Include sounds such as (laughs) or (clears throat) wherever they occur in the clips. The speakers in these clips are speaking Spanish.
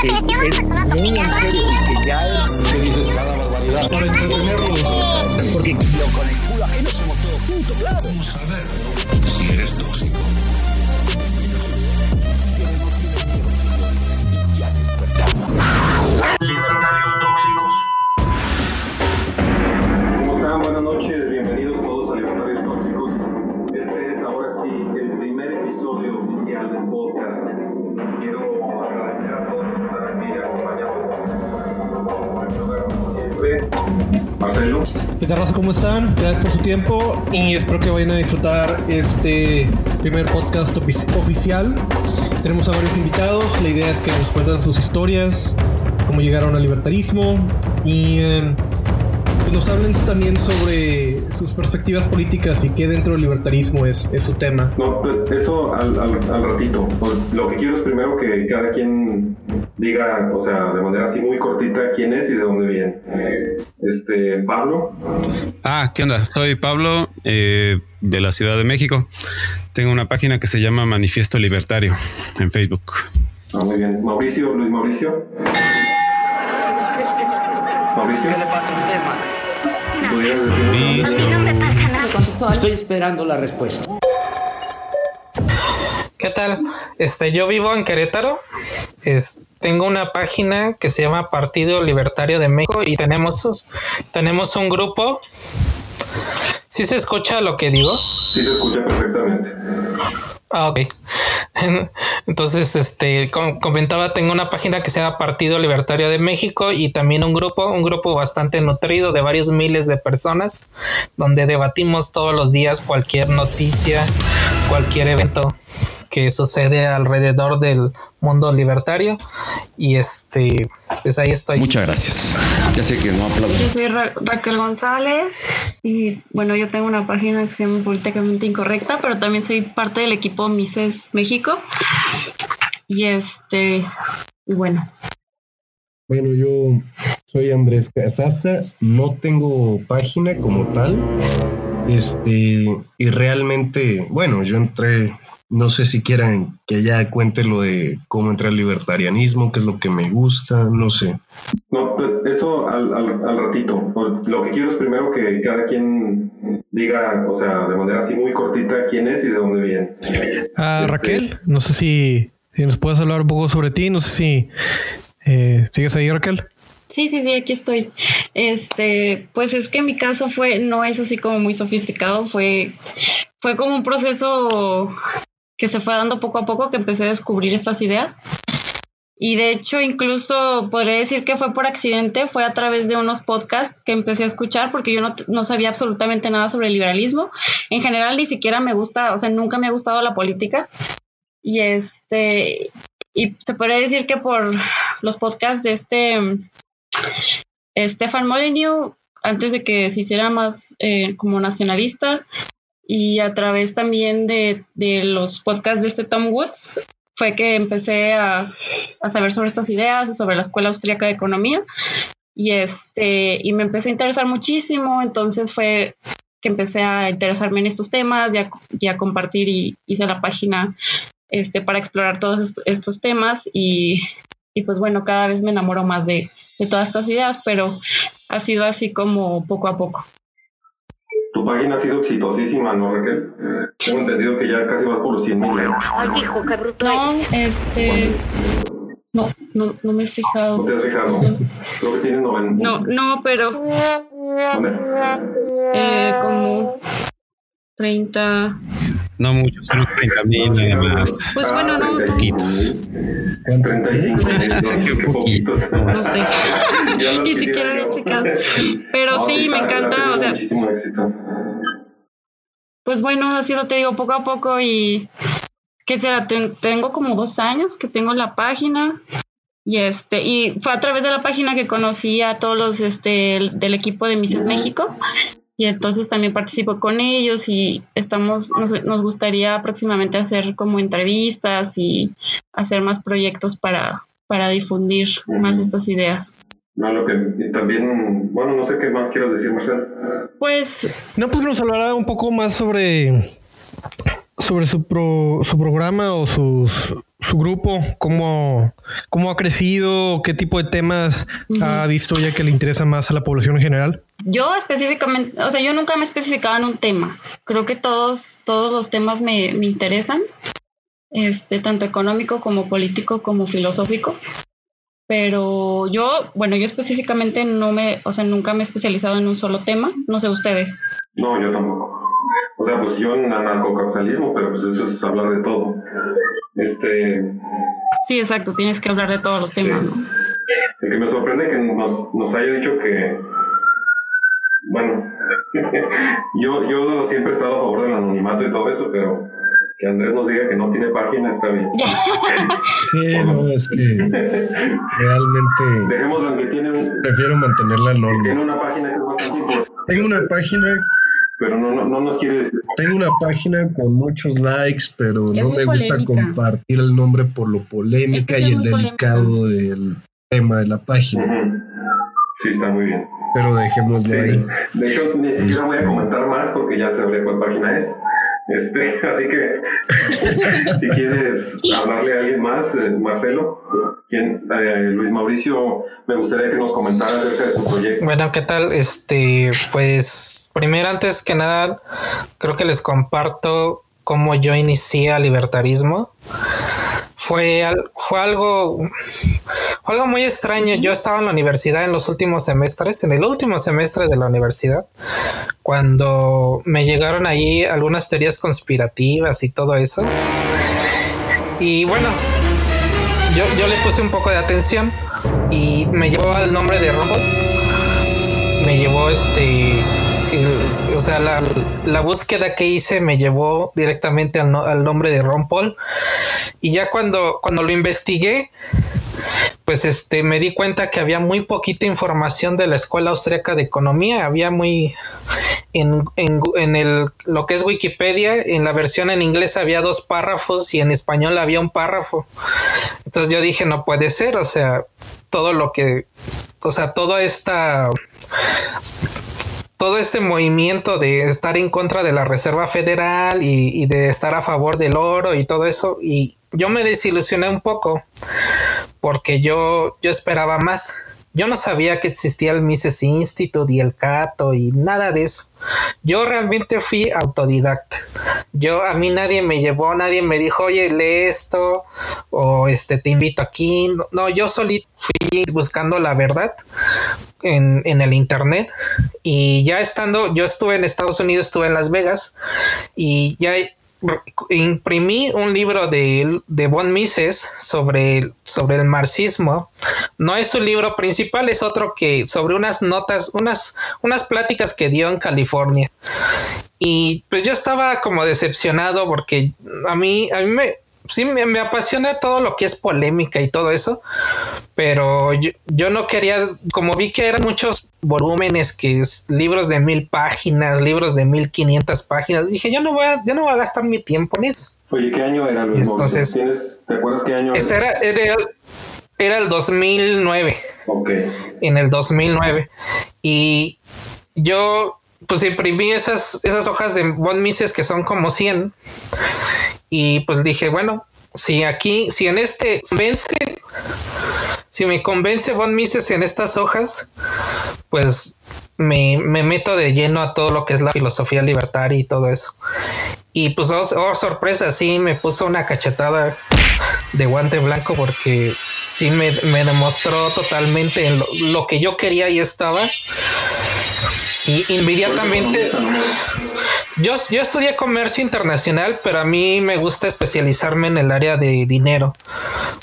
porque es muy en serio y que ya es que dices cada barbaridad. Para entretenerlos. Porque yo con el culo ajeno somos todos juntos, claro. Vamos a ver si eres tóxico. Libertarios tóxicos. ¿Cómo están? Buenas noches, Marcelo. ¿Qué tal, raza? ¿Cómo están? Gracias por su tiempo y espero que vayan a disfrutar este primer podcast ofici- oficial. Tenemos a varios invitados. La idea es que nos cuentan sus historias, cómo llegaron al libertarismo y eh, nos hablen también sobre sus perspectivas políticas y qué dentro del libertarismo es, es su tema. No, pues eso al, al, al ratito. Pues, lo que quiero es primero que cada quien diga, o sea, de manera así muy cortita quién es y de dónde viene. Eh, Este, Pablo. Ah, ¿qué onda? Soy Pablo eh, de la Ciudad de México. Tengo una página que se llama Manifiesto Libertario en Facebook. Ah, muy bien. Mauricio, Luis Mauricio. Mauricio. ¿Pudieras decir? Mauricio. Estoy esperando la respuesta. ¿Qué tal? Este, yo vivo en Querétaro. Es- tengo una página que se llama Partido Libertario de México y tenemos, tenemos un grupo. ¿Sí se escucha lo que digo? Sí, se escucha perfectamente. Ah, ok. (laughs) Entonces, este, com- comentaba, tengo una página que se llama Partido Libertario de México y también un grupo, un grupo bastante nutrido de varios miles de personas, donde debatimos todos los días cualquier noticia, cualquier evento que sucede alrededor del mundo libertario. Y este, pues ahí estoy. Muchas gracias. Ya sé que no aplaudo. Yo soy Ra- Raquel González y bueno, yo tengo una página que se llama Políticamente Incorrecta, pero también soy parte del equipo Mises México. Y este, y bueno, Bueno, yo soy Andrés Casaza, no tengo página como tal. Este, y realmente, bueno, yo entré, no sé si quieran que ya cuente lo de cómo entré al libertarianismo, qué es lo que me gusta, no sé. No, pues eso al, al, al ratito. Pues, Lo que quiero es primero que cada quien diga, o sea, de manera así muy cortita quién es y de dónde viene. Ah, Raquel, no sé si, si nos puedes hablar un poco sobre ti. No sé si eh, sigues ahí, Raquel. sí, sí, sí, aquí estoy. Este, pues es que mi caso fue, no es así como muy sofisticado, fue, fue como un proceso que se fue dando poco a poco que empecé a descubrir estas ideas. Y de hecho, incluso podría decir que fue por accidente, fue a través de unos podcasts que empecé a escuchar porque yo no, no sabía absolutamente nada sobre el liberalismo. En general, ni siquiera me gusta, o sea, nunca me ha gustado la política. Y este, y se podría decir que por los podcasts de este Stefan Molyneux, antes de que se hiciera más eh, como nacionalista, y a través también de, de los podcasts de este Tom Woods, fue que empecé a, a saber sobre estas ideas, sobre la Escuela Austríaca de Economía. Y, este, y me empecé a interesar muchísimo, entonces fue que empecé a interesarme en estos temas y a compartir y hice la página este, para explorar todos est- estos temas y, y pues bueno, cada vez me enamoro más de, de todas estas ideas, pero ha sido así como poco a poco. Página ha sido exitosísima, ¿no, Raquel? Eh, tengo entendido que ya casi vas por los 100 mil. Ay, hijo, qué bruto. No, este, no, no, no me he ¿No fijado. te has fijado? Creo que tienes 90. No, no, pero ¿Dónde? eh, como 30. No mucho, son 30 mil nada más. Pues bueno, no, no, Poquitos. ¿Cuántos? 35 mil, poquitos. no sé. (laughs) Ni siquiera lo he checado. Pero No, sí, me encanta, o sea, Muchísimo éxito. Pues bueno, ha sido, te digo, poco a poco y que será, Ten- tengo como dos años que tengo la página y este, y fue a través de la página que conocí a todos los este, del equipo de Mises México y entonces también participo con ellos y estamos, nos, gustaría próximamente hacer como entrevistas y hacer más proyectos para, para difundir más estas ideas. No, lo que también, bueno, no sé qué más quieras decir, Marcel. Pues No, pues que nos hablará un poco más sobre sobre su, pro- su programa o sus, su grupo, cómo, cómo ha crecido, qué tipo de temas ha visto ya que le interesa más a la población en general. Yo específicamente, o sea, yo nunca me he especificado en un tema. Creo que todos, todos los temas me, me interesan, este, tanto económico como político como filosófico. Pero yo, bueno, yo específicamente no me, o sea, nunca me he especializado en un solo tema. No sé ustedes. No, yo tampoco. O sea, pues yo en anarcocapitalismo, pero pues eso es hablar de todo. Este, Sí, exacto, tienes que hablar de todos los temas, ¿no? el que me sorprende que nos, nos haya dicho que, bueno, (laughs) yo, yo siempre he estado a favor del anonimato y todo eso, pero que Andrés nos diga que no tiene página está bien. (laughs) Sí, no, es que realmente Dejémoslo en que tiene, un- prefiero mantenerla tiene anónima. una página que es bastante importante, Tengo una página, pero no, no, no nos quiere decir. tengo una página con muchos likes, pero Es no me gusta polémica. compartir el nombre por lo polémica Es que y sí el delicado del tema de la página. Sí, está muy bien. Pero dejémoslo ahí. De hecho, ni siquiera voy a Este. comentar más porque ya sabré cuál página es. Este, (laughs) así que (laughs) si quieres hablarle a alguien más, eh, Marcelo, ¿quién? Eh, Luis Mauricio, me gustaría que nos comentara acerca de su proyecto. Bueno, ¿qué tal? Este, pues, primero, antes que nada, creo que les comparto cómo yo inicié al libertarismo. Fue, al- fue algo, algo muy extraño. Yo estaba en la universidad en los últimos semestres, en el último semestre de la universidad, cuando me llegaron ahí algunas teorías conspirativas y todo eso. Y bueno, yo, yo le puse un poco de atención y me llevó al nombre de Rumble. Me llevó este. o sea, la, la búsqueda que hice me llevó directamente al, no- al nombre de Ron Paul. Y ya cuando, cuando lo investigué, pues este me di cuenta que había muy poquita información de la Escuela Austriaca de Economía. Había muy. En, en, en el, lo que es Wikipedia, en la versión en inglés había dos párrafos y en español había un párrafo. Entonces yo dije, no puede ser, o sea, todo lo que, o sea, toda esta, todo este movimiento de estar en contra de la Reserva Federal y, y de estar a favor del oro y todo eso, y yo me desilusioné un poco porque yo, yo esperaba más. Yo no sabía que existía el Mises Institute y el Cato y nada de eso. Yo realmente fui autodidacta. Yo a mí nadie me llevó, nadie me dijo, oye, lee esto o este te invito aquí. No, yo solito fui buscando la verdad en, en el internet y ya estando, yo estuve en Estados Unidos, estuve en Las Vegas y ya imprimí un libro de, de Von Mises sobre, sobre el marxismo. No es su libro principal, es otro que sobre unas notas, unas, unas pláticas que dio en California. Y pues yo estaba como decepcionado porque a mí, a mí me, sí me, me, apasiona todo lo que es polémica y todo eso, pero yo, yo, no quería, como vi que eran muchos volúmenes, que es libros de mil páginas, libros de mil quinientas páginas, dije yo no voy a, yo no voy a gastar mi tiempo en eso. Oye, ¿qué año era Luis Entonces, ¿Te acuerdas qué año ese era? Era, era el 2009. Ok. En el 2009. Y yo pues imprimí esas, esas hojas de Von Mises que son como 100 y pues dije, bueno, si aquí, si en este convence, si me convence Von Mises en estas hojas, pues me, me, meto de lleno a todo lo que es la filosofía libertaria y todo eso. Y pues, oh, oh, sorpresa, sí me puso una cachetada de guante blanco porque sí me, me demostró totalmente lo, lo, que yo quería y estaba. Y inmediatamente... Yo, yo estudié comercio internacional, pero a mí me gusta especializarme en el área de dinero,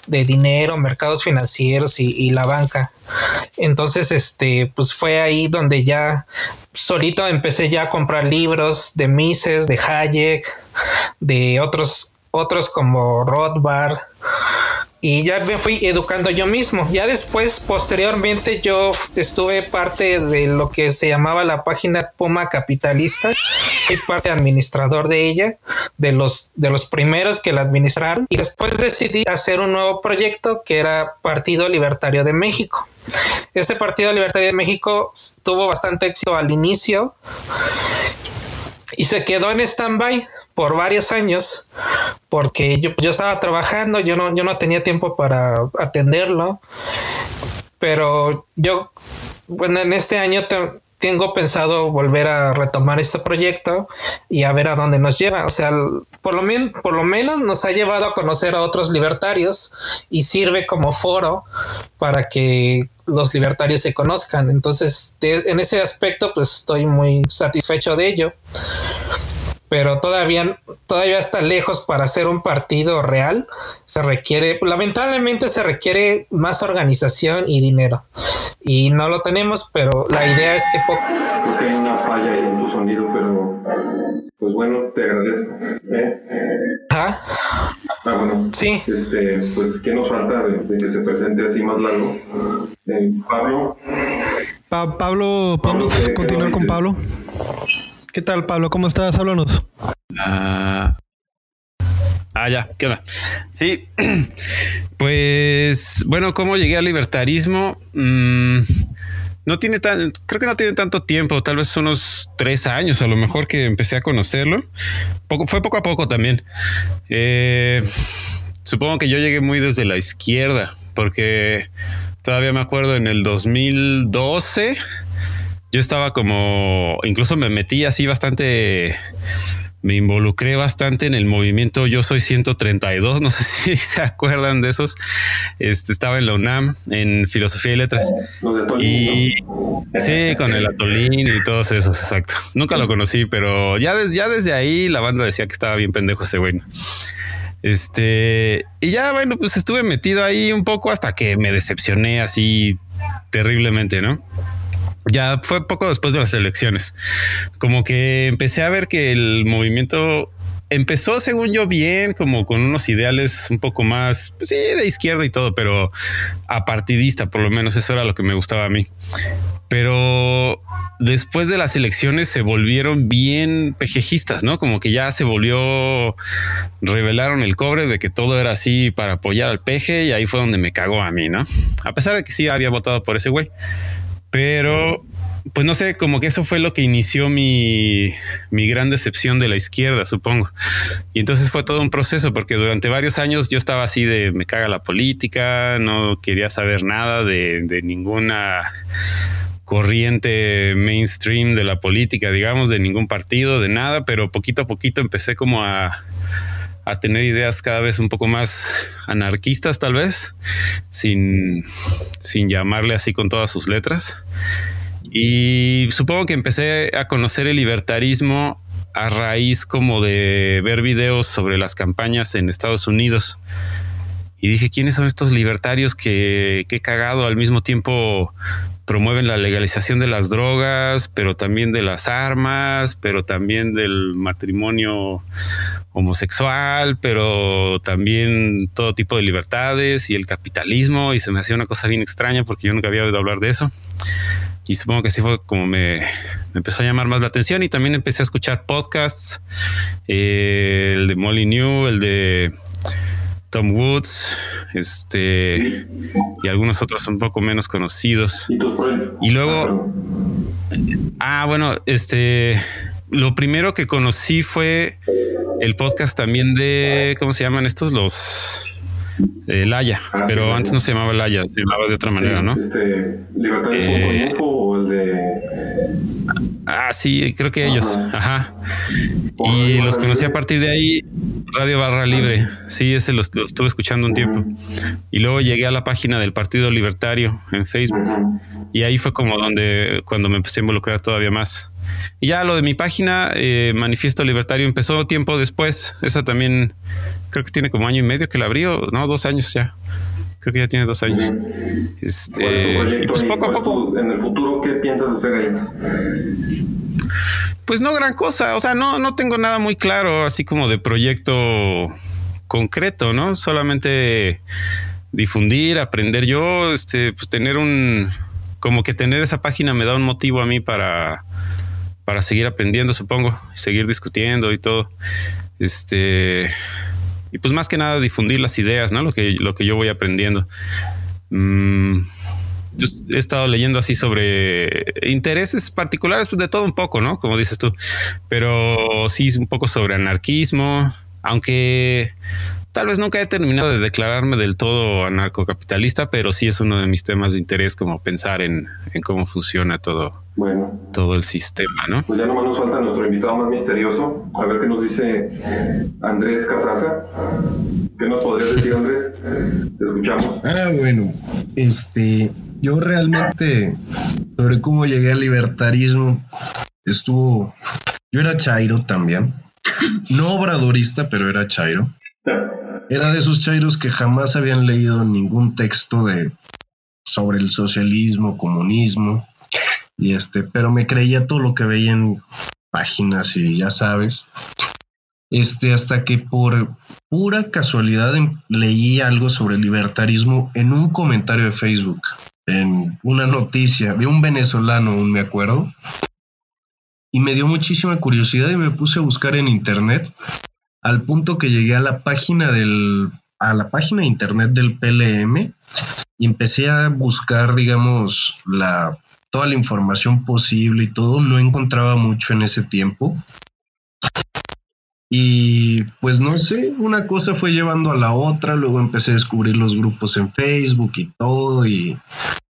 de dinero, mercados financieros y, la banca. Entonces, este, pues fue ahí donde ya solito empecé ya a comprar libros de Mises, de Hayek, de otros, otros como Rothbard. Y ya me fui educando yo mismo. Ya después, posteriormente, yo estuve parte de lo que se llamaba la página Puma Capitalista. Fui parte administrador de ella, de los, de los primeros que la administraron. Y después decidí hacer un nuevo proyecto que era Partido Libertario de México. Este Partido Libertario de México tuvo bastante éxito al inicio y se quedó en stand-by por varios años porque yo, yo estaba trabajando, yo no, yo no tenía tiempo para atenderlo, pero yo, bueno, en este año tengo pensado volver a retomar este proyecto y a ver a dónde nos lleva. O sea, por lo, por lo menos nos ha llevado a conocer a otros libertarios y sirve como foro para que los libertarios se conozcan. Entonces, en ese aspecto, pues estoy muy satisfecho de ello pero todavía, todavía está lejos para ser un partido real. Se requiere, lamentablemente se requiere más organización y dinero. Y no lo tenemos, pero la idea es que poco... Hay una falla ahí en tu sonido, pero pues bueno, te agradezco. ¿eh? ¿Ah? Ah, bueno. Sí. Este, pues, ¿qué nos falta de, de que se presente así más largo? Eh, Pablo. Pa- Pablo, ¿podemos Pablo, ¿qué- qué continuar con? Pablo? ¿Qué tal, Pablo? ¿Cómo estás? Háblanos. Ah, ah, ya, ¿qué onda? Sí, (clears throat) pues bueno, ¿cómo llegué al libertarismo? Mm, no tiene tan, creo que no tiene tanto tiempo, tal vez unos tres años a lo mejor que empecé a conocerlo. Fue poco a poco también. Eh, supongo que yo llegué muy desde la izquierda, porque todavía me acuerdo en el 2012 yo estaba como, incluso me metí así bastante, me involucré bastante en el movimiento Yo Soy 132, no (laughs) sé si se acuerdan de esos. Este, estaba en la UNAM, en Filosofía y Letras. Y sí, con el atolín y todos esos, exacto. Nunca lo conocí, pero ya, des- ya desde ahí la banda decía que estaba bien pendejo ese güey. Este, y ya bueno, pues estuve metido ahí un poco hasta que me decepcioné así terriblemente, ¿no? Ya fue poco después de las elecciones. Como que empecé a ver que el movimiento empezó, según yo, bien, como con unos ideales un poco más, pues sí, de izquierda y todo, pero apartidista, por lo menos eso era lo que me gustaba a mí. Pero después de las elecciones se volvieron bien pejejistas, ¿no? Como que ya se volvió, revelaron el cobre de que todo era así para apoyar al peje y ahí fue donde me cagó a mí, ¿no? A pesar de que sí había votado por ese güey. Pero, pues no sé, como que eso fue lo que inició mi, mi gran decepción de la izquierda, supongo. Y entonces fue todo un proceso, porque durante varios años yo estaba así de me caga la política, no quería saber nada de, de ninguna corriente mainstream de la política, digamos, de ningún partido, de nada, pero poquito a poquito empecé como a, a tener ideas cada vez un poco más anarquistas, tal vez, sin, sin llamarle así con todas sus letras. Y supongo que empecé a conocer el libertarismo a raíz como de ver videos sobre las campañas en Estados Unidos. Y dije, ¿quiénes son estos libertarios que, que cagado al mismo tiempo promueven la legalización de las drogas, pero también de las armas, pero también del matrimonio homosexual, pero también todo tipo de libertades y el capitalismo? Y se me hacía una cosa bien extraña porque yo nunca había oído hablar de eso. Y supongo que así fue como me, empezó a llamar más la atención y también empecé a escuchar podcasts, eh, el de Molly New, el de Tom Woods, este y algunos otros un poco menos conocidos. ¿Y luego, ah, bueno, este, lo primero que conocí fue el podcast también de, ¿cómo se llaman estos? Los eh, Laya, Ah, pero antes no se llamaba Laya, se llamaba de otra manera, ¿no? Este, ¿Libertad Eh. Info o el de Ah, sí, creo que ellos, ajá. Y los conocí a partir de ahí, Radio Barra Libre. Sí, ese los, los estuve escuchando un tiempo. Y luego llegué a la página del Partido Libertario en Facebook. Y ahí fue como donde, cuando me empecé a involucrar todavía más. Y ya lo de mi página, eh, Manifiesto Libertario, empezó tiempo después. Esa también creo que tiene como año y medio que la abrí, o no, dos años ya. Creo que ya tiene dos años. Este, ¿Cuál es tu y proyecto pues ahí? poco a ¿Cuál es poco. en el futuro, ¿qué Pues no gran cosa, o sea, no, no tengo nada muy claro, así como de proyecto concreto, ¿no? Solamente difundir, aprender yo, este, pues tener un, como que tener esa página me da un motivo a mí para, para seguir aprendiendo, supongo, seguir discutiendo y todo. Este, y pues más que nada difundir las ideas, ¿no? Lo que, lo que yo voy aprendiendo. Mm, yo he estado leyendo así sobre intereses particulares, pues de todo un poco, ¿no? Como dices tú, pero sí un poco sobre anarquismo, aunque tal vez nunca he terminado de declararme del todo anarcocapitalista, pero sí es uno de mis temas de interés como pensar en, en cómo funciona todo, Bueno, todo el sistema, ¿no? pues ya nomás nos falta nuestro invitado más misterioso. A ver qué nos dice Andrés Casaza. ¿Qué nos podrías decir, (laughs) Andrés? Te escuchamos. Ah, bueno, este, yo realmente sobre cómo llegué al libertarismo estuvo, yo era chairo también, no obradorista, pero era chairo. Era de esos chairos que jamás habían leído ningún texto de sobre el socialismo, comunismo, y este, pero me creía todo lo que veía en páginas y ya sabes. Este, hasta que por pura casualidad em- leí algo sobre libertarismo en un comentario de Facebook, en una noticia de un venezolano, aún me acuerdo. Y me dio muchísima curiosidad y me puse a buscar en internet al punto que llegué a la página del a la página de internet del PLM y empecé a buscar, digamos, la toda la información posible y todo, no encontraba mucho en ese tiempo. Y pues no sé, una cosa fue llevando a la otra, luego empecé a descubrir los grupos en Facebook y todo y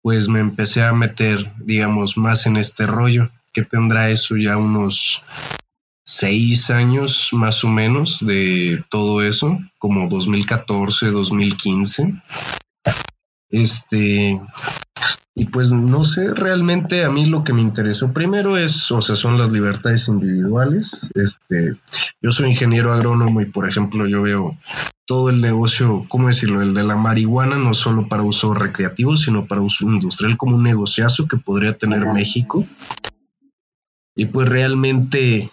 pues me empecé a meter, digamos, más en este rollo, que tendrá eso ya unos seis años más o menos de todo eso, como 2014, 2015. Este, y pues no sé, realmente a mí lo que me interesó primero es, o sea, son las libertades individuales. Este, yo soy ingeniero agrónomo y por ejemplo yo veo todo el negocio, ¿cómo decirlo? El de la marihuana, no solo para uso recreativo, sino para uso industrial como un negociazo que podría tener México. Y pues realmente,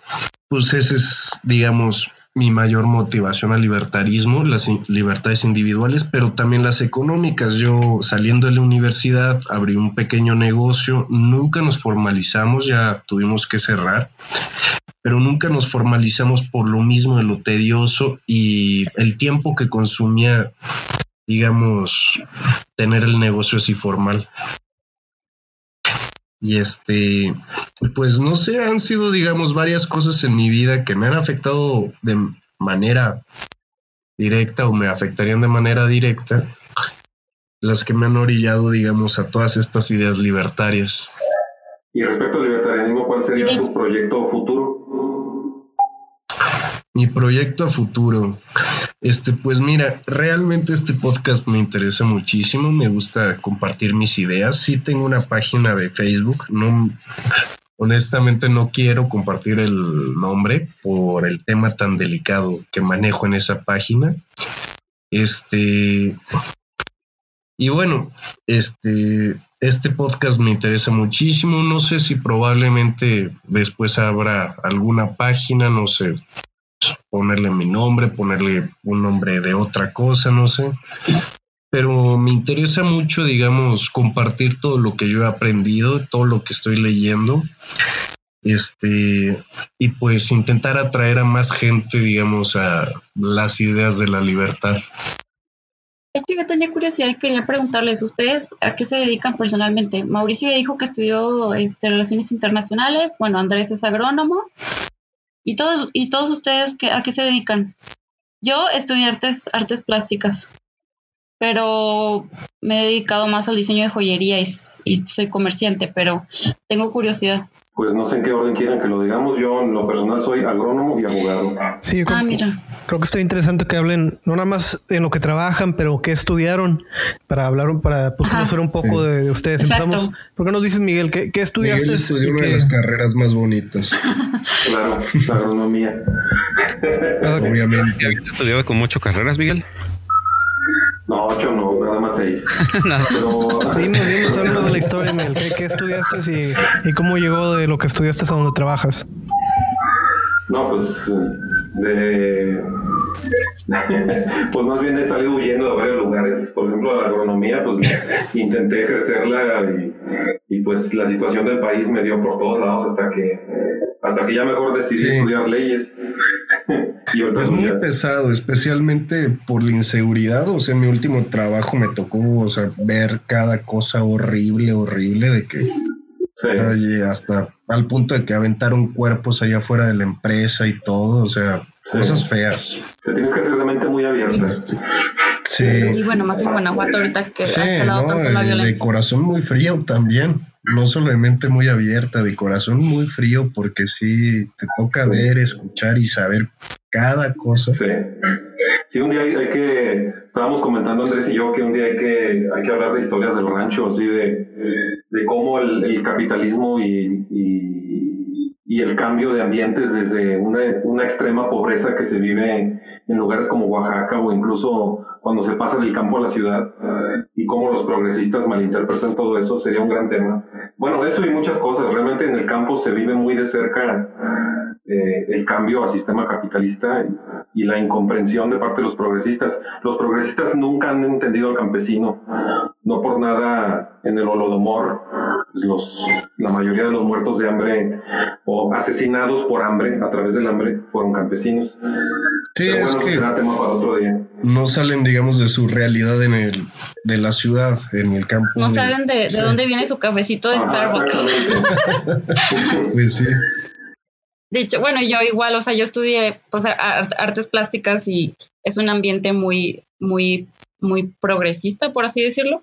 pues ese es, digamos, mi mayor motivación al libertarismo, las libertades individuales, pero también las económicas. Yo saliendo de la universidad abrí un pequeño negocio, nunca nos formalizamos, ya tuvimos que cerrar, pero nunca nos formalizamos por lo mismo de lo tedioso y el tiempo que consumía, digamos, tener el negocio así formal. Y este, pues no sé, han sido, digamos, varias cosas en mi vida que me han afectado de manera directa o me afectarían de manera directa, las que me han orillado, digamos, a todas estas ideas libertarias. Y respecto al libertarianismo, ¿cuál sería tu proyecto futuro? Mi proyecto a futuro. Este, pues mira, realmente este podcast me interesa muchísimo, me gusta compartir mis ideas. Sí tengo una página de Facebook, no honestamente no quiero compartir el nombre por el tema tan delicado que manejo en esa página. Este y bueno, este este podcast me interesa muchísimo, no sé si probablemente después habrá alguna página, no sé, ponerle mi nombre, ponerle un nombre de otra cosa, no sé. Pero me interesa mucho, digamos, compartir todo lo que yo he aprendido, todo lo que estoy leyendo. Este, y pues intentar atraer a más gente, digamos, a las ideas de la libertad. Es que yo tenía curiosidad y quería preguntarles, ¿ustedes a qué se dedican personalmente? Mauricio ya dijo que estudió este, Relaciones Internacionales, bueno, Andrés es agrónomo. ¿Y todos, y todos ustedes qué- a qué se dedican? Yo estudié artes, artes plásticas, pero me he dedicado más al diseño de joyería y, soy comerciante, pero tengo curiosidad. Pues no sé en qué orden quieren que lo digamos. Yo en lo personal soy agrónomo y abogado. Sí, yo creo, Ah, mira. creo que está interesante que hablen no nada más en lo que trabajan, pero qué estudiaron para hablar, para pues, conocer un poco de, de ustedes. Exacto. Empezamos. ¿Por qué nos dices, Miguel? ¿Qué, qué estudiaste? Miguel estudió una qué- de las carreras más bonitas, Claro, la agronomía. Ah, obviamente. ¿Has estudiado con mucho carreras, Miguel? No, ocho no, nada más seis. (laughs) Nada. Pero Dinos, dinos, háblanos de la historia, Miguel. ¿Qué, qué estudiaste y, y cómo llegó de lo que estudiaste a donde trabajas? No, pues de... (laughs) pues más bien he salido huyendo de varios lugares. Por ejemplo, la agronomía, pues intenté ejercerla y, y pues la situación del país me dio por todos lados hasta que hasta que ya mejor decidí Sí. estudiar leyes. (laughs) Es muy pesado, especialmente por la inseguridad. O sea, en mi último trabajo me tocó, o sea, ver cada cosa horrible, horrible, de que sí. oye, hasta al punto de que aventaron cuerpos allá afuera de la empresa y todo, o sea, cosas feas. Te tienes que hacer de mente muy abierta. Este, sí, Y bueno, más en Guanajuato ahorita que sí, ha escalado no, tanto la de- de violencia. corazón muy frío también. No solamente muy abierta, de corazón muy frío, porque sí te toca ver, escuchar y saber cada cosa. Sí. Sí, un día hay, que, estábamos comentando Andrés y yo que un día hay que, hay que hablar de historias del rancho, así de, de cómo el, el capitalismo y, y, y el cambio de ambientes desde una, una extrema pobreza que se vive en lugares como Oaxaca o incluso cuando se pasa del campo a la ciudad y cómo los progresistas malinterpretan todo eso sería un gran tema. Bueno, eso y muchas cosas. Realmente en el campo se vive muy de cerca eh, el cambio al sistema capitalista y, y la incomprensión de parte de los progresistas. Los progresistas nunca han entendido al campesino. No por nada en el Holodomor, pues los, la mayoría de los muertos de hambre o asesinados por hambre, a través del hambre, fueron campesinos. Sí, es que no salen, digamos, de su realidad en el, de la ciudad, en el campo. No de- saben de, de dónde viene su cafecito de Ajá, Starbucks. (laughs) Pues sí. (laughs) De hecho, bueno, yo igual, o sea, yo estudié pues, ar- artes plásticas y es un ambiente muy, muy, muy progresista, por así decirlo.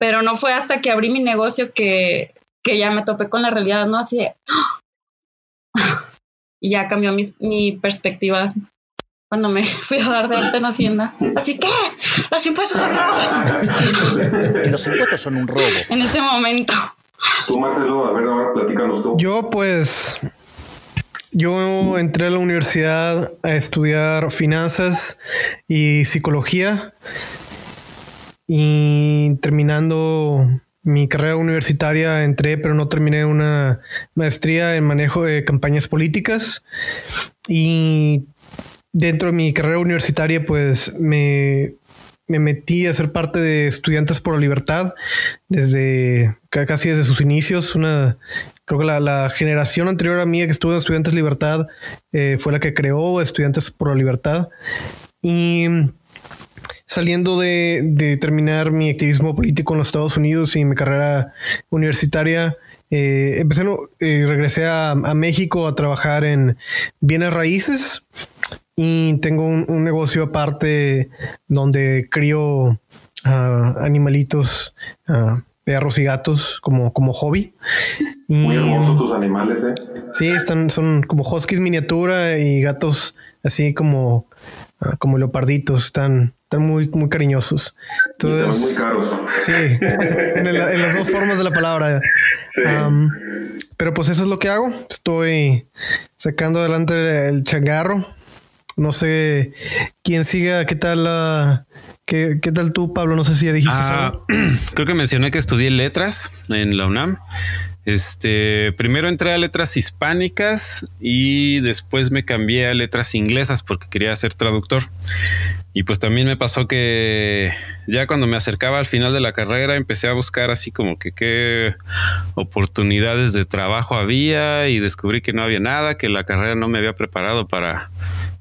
Pero no fue hasta que abrí mi negocio que, que ya me topé con la realidad, ¿no? Así de... ¡ah! (gasps) Y ya cambió mi, mi perspectiva cuando me (laughs) fui a dar de alta en Hacienda. Así que, los impuestos son robo. Que (laughs) los impuestos son un robo. En ese momento. Tú, Marcelo, a ver, ahora platícanos tú. Yo pues, yo entré a la universidad a estudiar finanzas y psicología y terminando mi carrera universitaria entré, pero no terminé una maestría en manejo de campañas políticas y dentro de mi carrera universitaria pues me, me metí a ser parte de Estudiantes por la Libertad desde ca- casi desde sus inicios. Una, creo que la, generación anterior a mí que estuvo en Estudiantes Libertad eh, fue la que creó Estudiantes por la Libertad. Y saliendo de, de terminar mi activismo político en los Estados Unidos y mi carrera universitaria, eh, empecé, eh, regresé a, a México a trabajar en bienes raíces y tengo un, un negocio aparte donde crío ah, animalitos, ah, perros y gatos como, como hobby. Y, Muy hermosos tus animales, ¿eh? Sí, están, son como huskies miniatura y gatos así como, ah, como leoparditos, están, están muy, muy cariñosos. Son muy caros. sí, (laughs) en, el- en las dos formas de la palabra. Am, pero pues eso es lo que hago. Estoy sacando adelante el changarro. No sé quién siga, qué tal qué, qué tal tú, Pablo. No sé si ya dijiste Ah, algo. (clears throat) creo que mencioné que estudié letras en la UNAM. Este, primero entré a letras hispánicas y después me cambié a letras inglesas porque quería ser traductor. Y pues también me pasó que ya cuando me acercaba al final de la carrera empecé a buscar así como que qué oportunidades de trabajo había y descubrí que no había nada, que la carrera no me había preparado para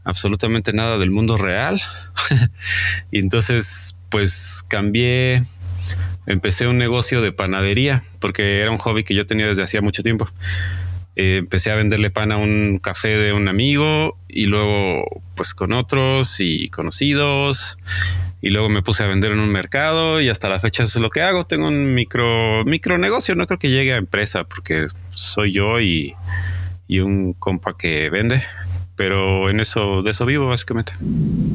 absolutamente nada del mundo real. (laughs) y entonces pues cambié empecé un negocio de panadería porque era un hobby que yo tenía desde hacía mucho tiempo. Eh, empecé a venderle pan a un café de un amigo y luego pues con otros y conocidos y luego me puse a vender en un mercado y hasta la fecha eso es lo que hago. Tengo un micro micro negocio, no creo que llegue a empresa porque soy yo y, y un compa que vende, pero en eso de eso vivo básicamente.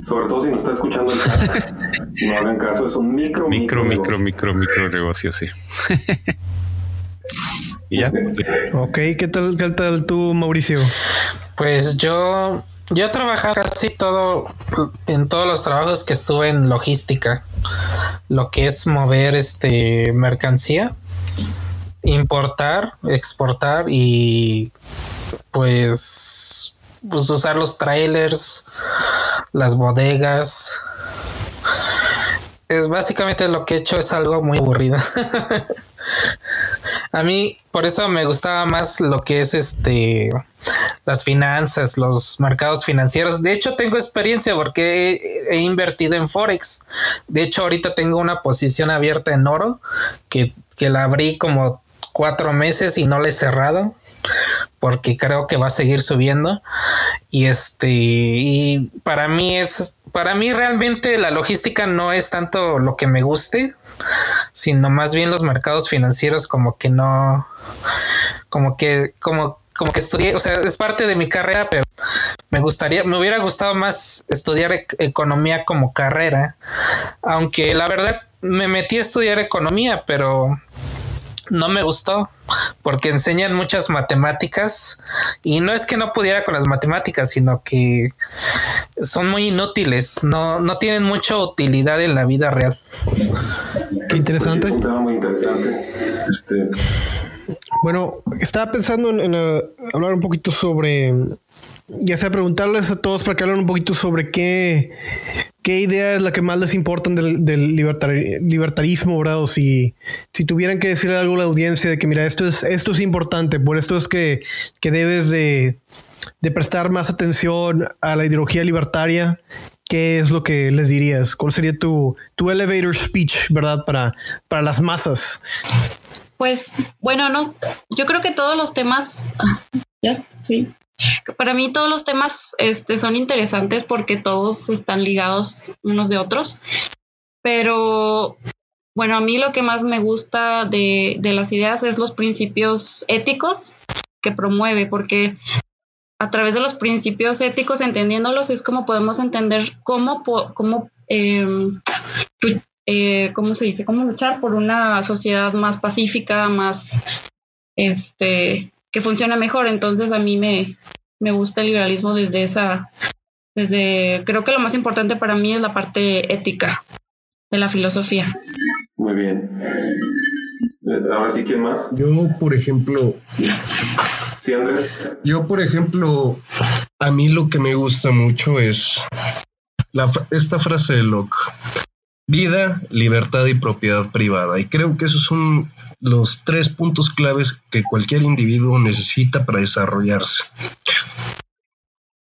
Sobre todo si nos está escuchando en casa. (laughs) no hagan caso, es un micro, Micro, micro, micro, micro negocio, sí. (laughs) y ya. Ok, ¿qué tal, qué tal tú, Mauricio? Pues yo, yo he trabajado casi todo, en todos los trabajos que estuve en logística, lo que es mover este mercancía, importar, exportar y pues, pues usar los trailers, las bodegas. Es básicamente lo que he hecho es algo muy aburrido. (laughs) A mí, por eso me gustaba más lo que es este las finanzas, los mercados financieros. De hecho, tengo experiencia porque he, invertido en Forex. De hecho, ahorita tengo una posición abierta en oro que, que la abrí como cuatro meses y no la he cerrado porque creo que va a seguir subiendo. Y este y para mí es para mí realmente la logística no es tanto lo que me guste sino más bien los mercados financieros como que no como que como como que estudié, o sea, es parte de mi carrera, pero me gustaría, me hubiera gustado más estudiar economía como carrera, aunque la verdad me metí a estudiar economía, pero no me gustó porque enseñan muchas matemáticas y no es que no pudiera con las matemáticas, sino que son muy inútiles, no, no tienen mucha utilidad en la vida real. Qué interesante. Un tema muy interesante. Este, Bueno, estaba pensando en, en, uh, hablar un poquito sobre, ya sea preguntarles a todos para que hablen un poquito sobre qué, qué idea es la que más les importa del, del libertar, libertarismo, ¿verdad? O si, si tuvieran que decirle algo a la audiencia de que, mira, esto es, esto es importante, por esto es que, que debes de, de prestar más atención a la ideología libertaria. ¿Qué es lo que les dirías? ¿Cuál sería tu, tu elevator speech, verdad, para, para las masas? Pues bueno, no, yo creo que todos los temas, ya sí, para mí todos los temas este, son interesantes porque todos están ligados unos de otros, pero bueno, a mí lo que más me gusta de, de las ideas es los principios éticos que promueve, porque a través de los principios éticos, entendiéndolos, es como podemos entender cómo, cómo eh, eh, ¿cómo se dice? Cómo luchar por una sociedad más pacífica, más, este, que funcione mejor. Entonces a mí me, me gusta el liberalismo desde esa, desde, creo que lo más importante para mí es la parte ética de la filosofía. Muy bien. Ahora sí, ¿quién más? Yo, por ejemplo, Sí, Andrés. yo, por ejemplo, a mí lo que me gusta mucho es la, esta frase de Locke. Vida, libertad y propiedad privada. Y creo que esos son los tres puntos claves que cualquier individuo necesita para desarrollarse.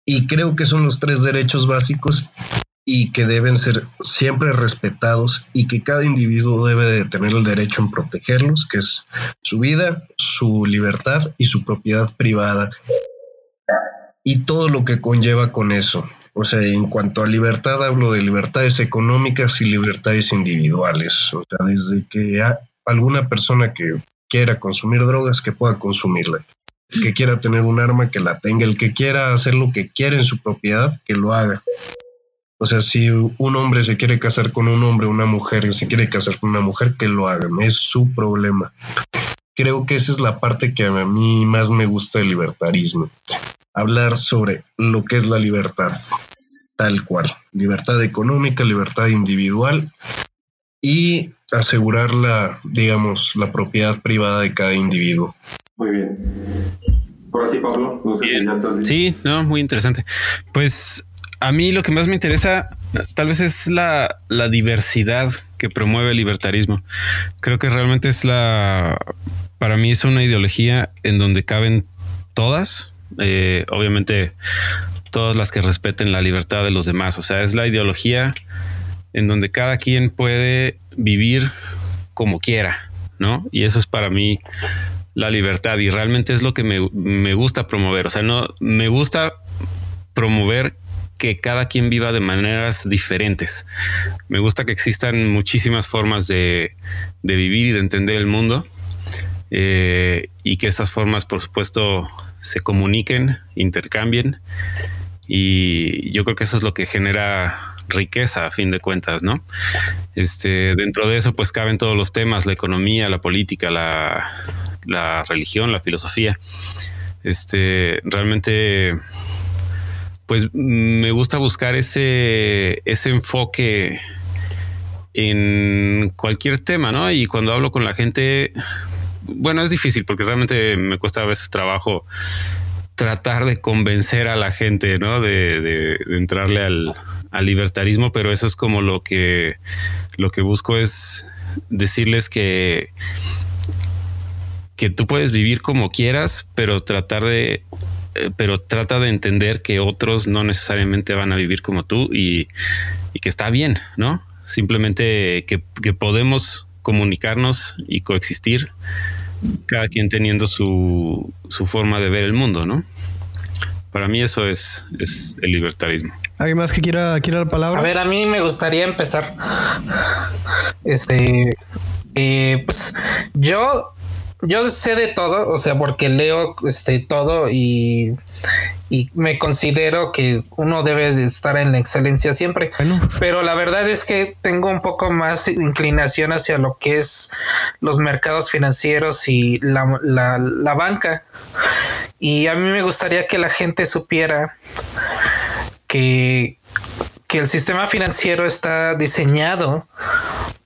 Y creo que son los tres derechos básicos y que deben ser siempre respetados y que cada individuo debe de tener el derecho en protegerlos, que es su vida, su libertad y su propiedad privada. Y todo lo que conlleva con eso. O sea, en cuanto a libertad, hablo de libertades económicas y libertades individuales. O sea, desde que alguna persona que quiera consumir drogas, que pueda consumirla. El que quiera tener un arma, que la tenga. El que quiera hacer lo que quiera en su propiedad, que lo haga. O sea, si un hombre se quiere casar con un hombre, una mujer se quiere casar con una mujer, que lo haga. Es su problema. Creo que esa es la parte que a mí más me gusta del libertarismo hablar sobre lo que es la libertad, tal cual. Libertad económica, libertad individual y asegurar la, digamos, la propiedad privada de cada individuo. Muy bien. Por así, Pablo. No sé si Sí, no, muy interesante. Pues a mí lo que más me interesa tal vez es la, la diversidad que promueve el libertarismo. Creo que realmente es la, para mí es una ideología en donde caben todas, eh, obviamente todas las que respeten la libertad de los demás. O sea, es la ideología en donde cada quien puede vivir como quiera, ¿no? Y eso es para mí la libertad y realmente es lo que me, me gusta promover. O sea, no me gusta promover que cada quien viva de maneras diferentes. Me gusta que existan muchísimas formas de, de vivir y de entender el mundo eh, y que esas formas, por supuesto, se comuniquen, intercambien y yo creo que eso es lo que genera riqueza a fin de cuentas, ¿no? Este, dentro de eso pues caben todos los temas, la economía, la política, la, la religión, la filosofía. Este, realmente pues me gusta buscar ese, ese enfoque en cualquier tema, ¿no? Y cuando hablo con la gente, bueno, es difícil porque realmente me cuesta a veces trabajo tratar de convencer a la gente, ¿no? De, entrarle al, al, libertarismo, pero eso es como lo que lo que busco es decirles que que tú puedes vivir como quieras, pero tratar de eh, pero trata de entender que otros no necesariamente van a vivir como tú y, que está bien, ¿no? Simplemente que, podemos comunicarnos y coexistir, cada quien teniendo su, su forma de ver el mundo, ¿no? Para mí eso es, es el libertarismo. ¿Alguien más que quiera, quiera la palabra? A ver, a mí me gustaría empezar. Este, eh, pues yo yo sé de todo, o sea, porque leo este todo y, y me considero que uno debe de estar en la excelencia siempre. Pero la verdad es que tengo un poco más inclinación hacia lo que es los mercados financieros y la, la, la banca. Y a mí me gustaría que la gente supiera que, que el sistema financiero está diseñado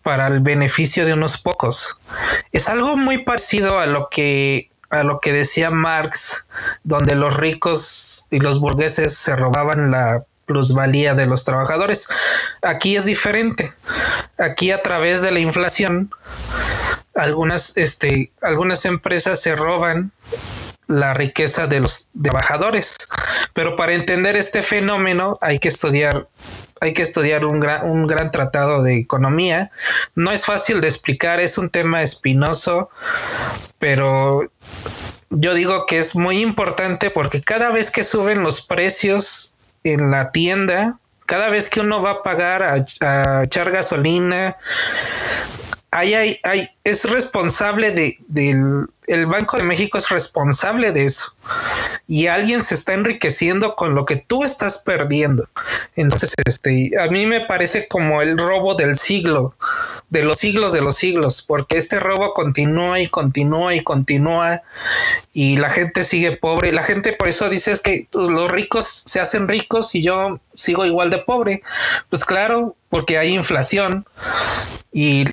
para el beneficio de unos pocos. Es algo muy parecido a lo que a lo que decía Marx, donde los ricos y los burgueses se robaban la plusvalía de los trabajadores. Aquí es diferente. Aquí a través de la inflación, algunas, este, algunas empresas se roban la riqueza de los trabajadores. Pero para entender este fenómeno hay que estudiar hay que estudiar un gran, un gran tratado de economía. No es fácil de explicar, es un tema espinoso, pero yo digo que es muy importante porque cada vez que suben los precios en la tienda, cada vez que uno va a pagar a, echar gasolina, hay, hay, hay, es responsable de, del el Banco de México es responsable de eso y alguien se está enriqueciendo con lo que tú estás perdiendo. Entonces, este, a mí me parece como el robo del siglo, de los siglos de los siglos, porque este robo continúa y continúa y continúa y la gente sigue pobre la gente por eso dice es que pues, los ricos se hacen ricos y yo sigo igual de pobre. Pues claro, porque hay inflación y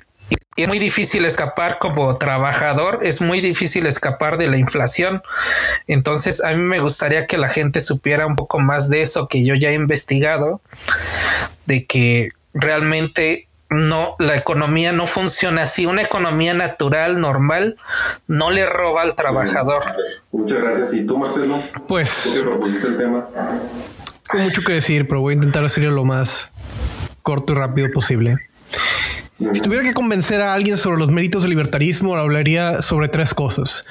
es muy difícil escapar como trabajador, es muy difícil escapar de la inflación. Entonces, a mí me gustaría que la gente supiera un poco más de eso que yo ya he investigado, de que realmente no, la economía no funciona así. Una economía natural, normal, no le roba al trabajador. Muchas gracias. ¿Y tú, Marcelo? Pues. el tema? Hay mucho que decir, pero voy a intentar hacerlo lo más corto y rápido posible. Si tuviera que convencer a alguien sobre los méritos del libertarismo, hablaría sobre tres cosas.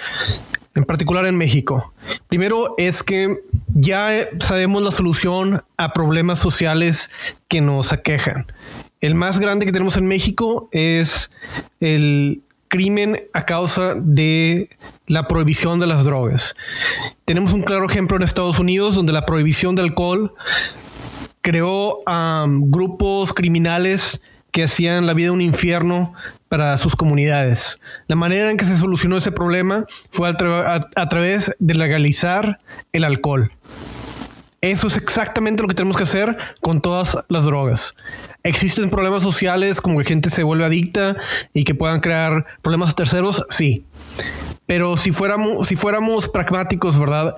En particular en México. Primero es que ya sabemos la solución a problemas sociales que nos aquejan. El más grande que tenemos en México es el crimen a causa de la prohibición de las drogas. Tenemos un claro ejemplo en Estados Unidos donde la prohibición del alcohol creó a grupos criminales que hacían la vida un infierno para sus comunidades. La manera en que se solucionó ese problema fue a, través de legalizar el alcohol. Eso es exactamente lo que tenemos que hacer con todas las drogas. ¿Existen problemas sociales como que gente se vuelve adicta y que puedan crear problemas a terceros? Sí. Pero si fuéramos, si fuéramos pragmáticos, ¿verdad?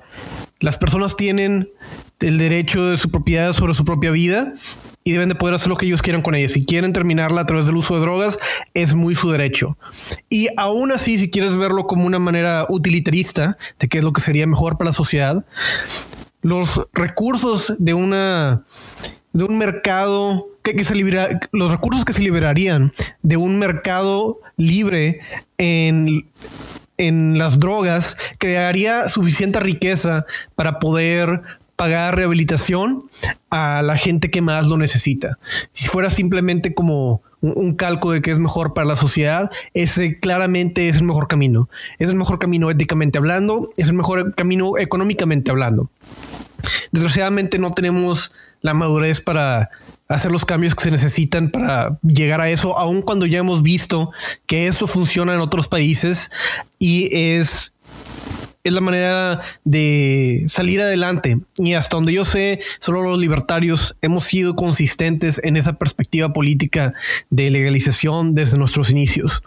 Las personas tienen el derecho de su propiedad sobre su propia vida y deben de poder hacer lo que ellos quieran con ella. Si quieren terminarla a través del uso de drogas, es muy su derecho. Y aún así, si quieres verlo como una manera utilitarista de qué es lo que sería mejor para la sociedad, los recursos de una de un mercado que, se libera, los recursos que se liberarían de un mercado libre en en las drogas crearía suficiente riqueza para poder pagar rehabilitación a la gente que más lo necesita. Si fuera simplemente como un, calco de que es mejor para la sociedad, ese claramente es el mejor camino. Es el mejor camino éticamente hablando, es el mejor camino económicamente hablando. Desgraciadamente no tenemos la madurez para hacer los cambios que se necesitan para llegar a eso, aun cuando ya hemos visto que eso funciona en otros países y es es la manera de salir adelante. Y hasta donde yo sé, solo los libertarios hemos sido consistentes en esa perspectiva política de legalización desde nuestros inicios.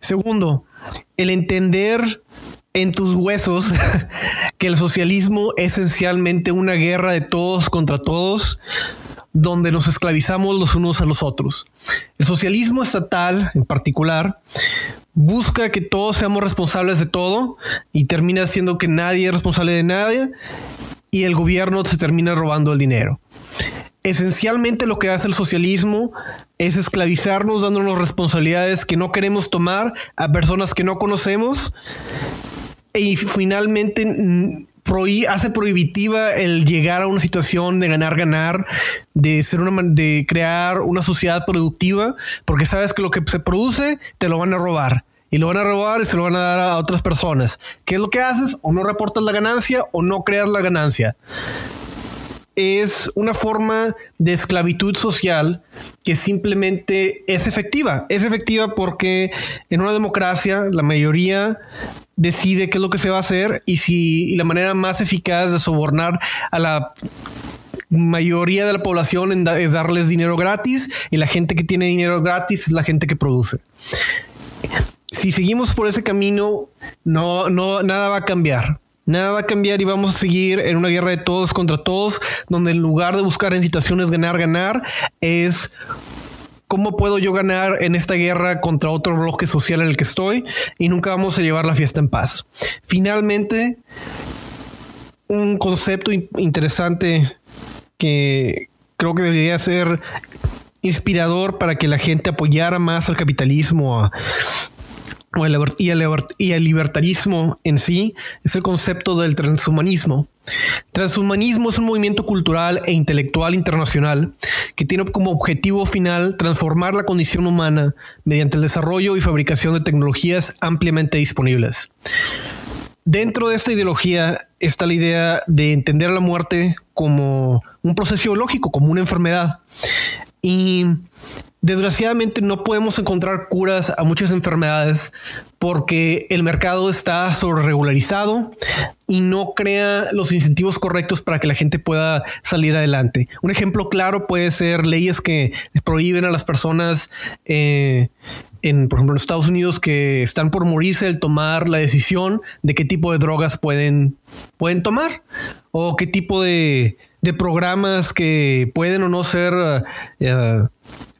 Segundo, el entender en tus huesos (laughs) que el socialismo es esencialmente una guerra de todos contra todos, donde nos esclavizamos los unos a los otros. El socialismo estatal, en particular, busca que todos seamos responsables de todo y termina siendo que nadie es responsable de nadie y el gobierno se termina robando el dinero. Esencialmente lo que hace el socialismo es esclavizarnos dándonos responsabilidades que no queremos tomar a personas que no conocemos y finalmente hace prohibitiva el llegar a una situación de ganar ganar de ser una de crear una sociedad productiva porque sabes que lo que se produce te lo van a robar y lo van a robar y se lo van a dar a otras personas ¿qué es lo que haces? o no reportas la ganancia o no creas la ganancia es una forma de esclavitud social que simplemente es efectiva. Es efectiva porque en una democracia la mayoría decide qué es lo que se va a hacer y si la manera más eficaz de sobornar a la mayoría de la población en es darles dinero gratis y la gente que tiene dinero gratis es la gente que produce. Si seguimos por ese camino, no, no, nada va a cambiar. Nada va a cambiar y vamos a seguir en una guerra de todos contra todos, donde en lugar de buscar en situaciones ganar, ganar, es cómo puedo yo ganar en esta guerra contra otro bloque social en el que estoy y nunca vamos a llevar la fiesta en paz. Finalmente, un concepto in- interesante que creo que debería ser inspirador para que la gente apoyara más al capitalismo o el y, el, y el libertarismo en sí es el concepto del transhumanismo. Transhumanismo es un movimiento cultural e intelectual internacional que tiene como objetivo final transformar la condición humana mediante el desarrollo y fabricación de tecnologías ampliamente disponibles. Dentro de esta ideología está la idea de entender la muerte como un proceso biológico, como una enfermedad. Y desgraciadamente no podemos encontrar curas a muchas enfermedades porque el mercado está sobreregularizado y no crea los incentivos correctos para que la gente pueda salir adelante. Un ejemplo claro puede ser leyes que prohíben a las personas eh, en, por ejemplo, en Estados Unidos que están por morirse el tomar la decisión de qué tipo de drogas pueden, pueden tomar o qué tipo de, de programas que pueden o no ser eh,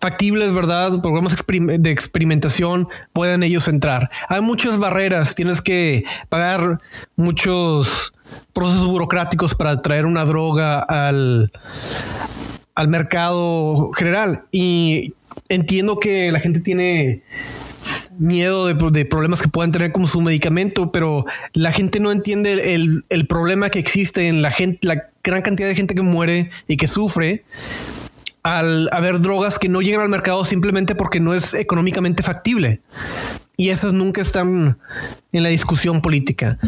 factibles, ¿verdad? Programas de experimentación puedan ellos entrar. Hay muchas barreras, tienes que pagar muchos procesos burocráticos para traer una droga al, al mercado general y entiendo que la gente tiene miedo de, problemas que puedan tener como su medicamento, pero la gente no entiende el, el problema que existe en la gente, la gran cantidad de gente que muere y que sufre al haber drogas que no llegan al mercado simplemente porque no es económicamente factible. Y esas nunca están en la discusión política.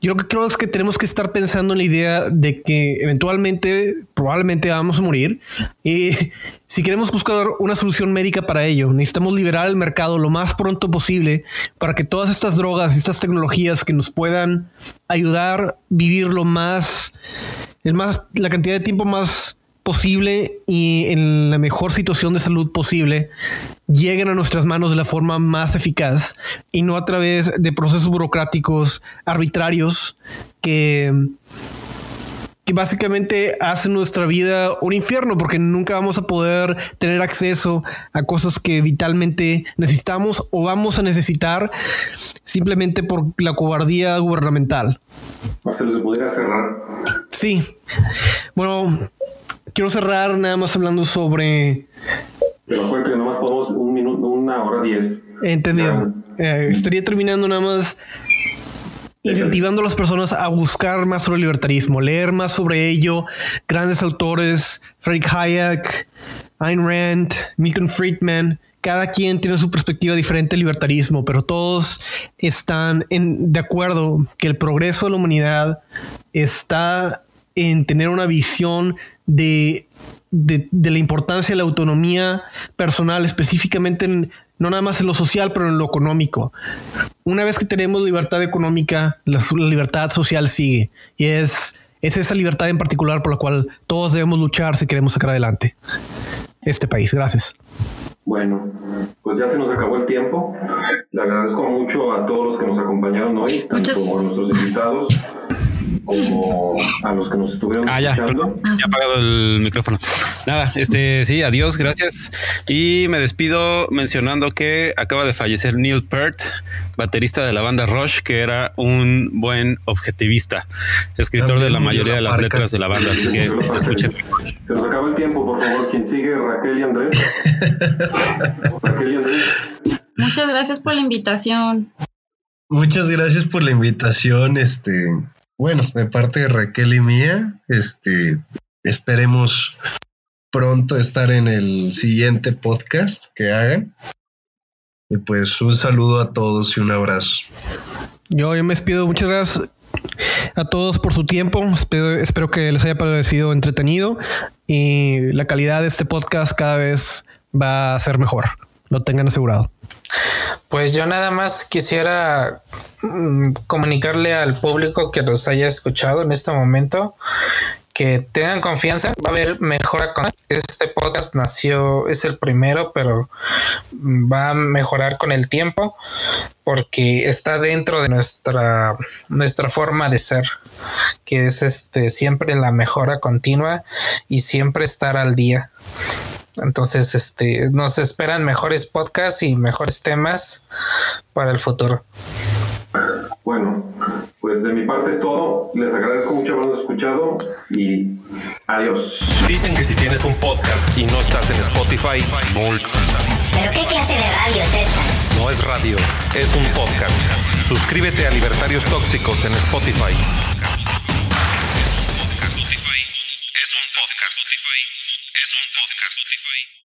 Yo que creo que tenemos que estar pensando en la idea de que eventualmente, probablemente vamos a morir. Y si queremos buscar una solución médica para ello, necesitamos liberar el mercado lo más pronto posible para que todas estas drogas y estas tecnologías que nos puedan ayudar a vivir lo más, el más, la cantidad de tiempo más posible y en la mejor situación de salud posible lleguen a nuestras manos de la forma más eficaz y no a través de procesos burocráticos arbitrarios que que básicamente hacen nuestra vida un infierno porque nunca vamos a poder tener acceso a cosas que vitalmente necesitamos o vamos a necesitar simplemente por la cobardía gubernamental. ¿se pudiera cerrar? Sí. Bueno, quiero cerrar nada más hablando sobre Pero acuérdate que nomás podemos un minuto, una hora diez. Entendido. Eh, estaría terminando nada más incentivando a las personas a buscar más sobre el libertarismo, leer más sobre ello. Grandes autores, Friedrich Hayek, Ayn Rand, Milton Friedman. Cada quien tiene su perspectiva diferente del libertarismo, pero todos están en, de acuerdo que el progreso de la humanidad está en tener una visión de, de, de la importancia de la autonomía personal, específicamente en, no nada más en lo social, pero en lo económico. Una vez que tenemos libertad económica, la, la libertad social sigue. Y es, es esa libertad en particular por la cual todos debemos luchar si queremos sacar adelante este país. Gracias. Bueno, pues ya se nos acabó el tiempo. Le agradezco mucho a todos los que nos acompañaron hoy, tanto Muchas- a nuestros invitados como a los que nos estuvieron Ah, ya, escuchando. ya apagado el micrófono. Nada, este sí, adiós, gracias. Y me despido mencionando que acaba de fallecer Neil Peart, baterista de la banda Rush, que era un buen objetivista, escritor de la También mayoría de las letras de la banda, así que escuchen. Se nos acaba el tiempo, por favor. Quien sigue, Raquel y Andrés. Raquel y Andrés. Muchas gracias por la invitación. Muchas gracias por la invitación. Este, bueno, de parte de Raquel y mía, este, esperemos pronto estar en el siguiente podcast que hagan. Y pues un saludo a todos y un abrazo. Yo, me despido. Muchas gracias a todos por su tiempo. Espero, espero que les haya parecido entretenido y la calidad de este podcast cada vez va a ser mejor. Lo tengan asegurado. Pues yo nada más quisiera mm, comunicarle al público que nos haya escuchado en este momento que tengan confianza, va a haber mejora con este podcast nació, es el primero, pero mm, va a mejorar con el tiempo porque está dentro de nuestra nuestra forma de ser, que es este siempre la mejora continua y siempre estar al día. Entonces, este, nos esperan mejores podcasts y mejores temas para el futuro. Bueno, pues de mi parte es todo. Les agradezco mucho habernos escuchado y adiós. Dicen que si tienes un podcast y no estás en Spotify, multa. ¿Pero qué clase de radio es esta? No es radio, es un podcast. Suscríbete a Libertarios Tóxicos en Spotify. Podcast. Es un podcast.